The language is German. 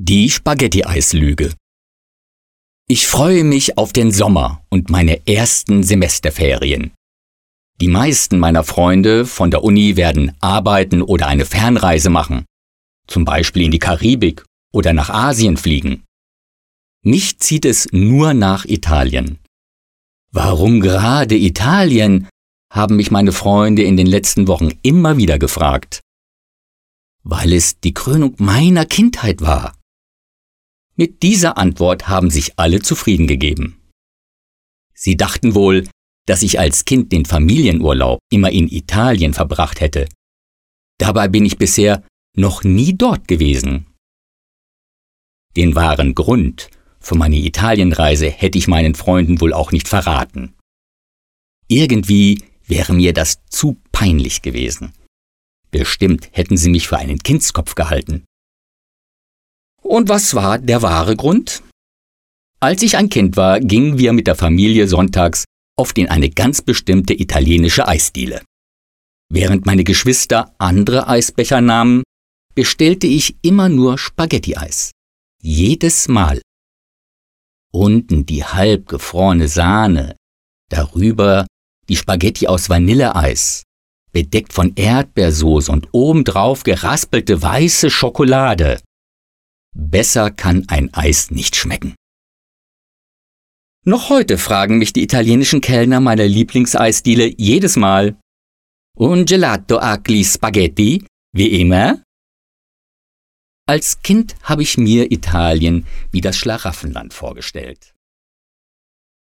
Die Spaghetti-Eislüge. Ich freue mich auf den Sommer und meine ersten Semesterferien. Die meisten meiner Freunde von der Uni werden arbeiten oder eine Fernreise machen, zum Beispiel in die Karibik oder nach Asien fliegen. Mich zieht es nur nach Italien. Warum gerade Italien? haben mich meine Freunde in den letzten Wochen immer wieder gefragt. Weil es die Krönung meiner Kindheit war. Mit dieser Antwort haben sich alle zufrieden gegeben. Sie dachten wohl, dass ich als Kind den Familienurlaub immer in Italien verbracht hätte. Dabei bin ich bisher noch nie dort gewesen. Den wahren Grund für meine Italienreise hätte ich meinen Freunden wohl auch nicht verraten. Irgendwie wäre mir das zu peinlich gewesen. Bestimmt hätten sie mich für einen Kindskopf gehalten. Und was war der wahre Grund? Als ich ein Kind war, gingen wir mit der Familie sonntags oft in eine ganz bestimmte italienische Eisdiele. Während meine Geschwister andere Eisbecher nahmen, bestellte ich immer nur Spaghetti-Eis. Jedes Mal. Unten die halb gefrorene Sahne, darüber die Spaghetti aus Vanilleeis, bedeckt von Erdbeersoße und obendrauf geraspelte weiße Schokolade. Besser kann ein Eis nicht schmecken. Noch heute fragen mich die italienischen Kellner meiner Lieblingseisdiele jedes Mal, Un gelato agli spaghetti, wie immer? Als Kind habe ich mir Italien wie das Schlaraffenland vorgestellt.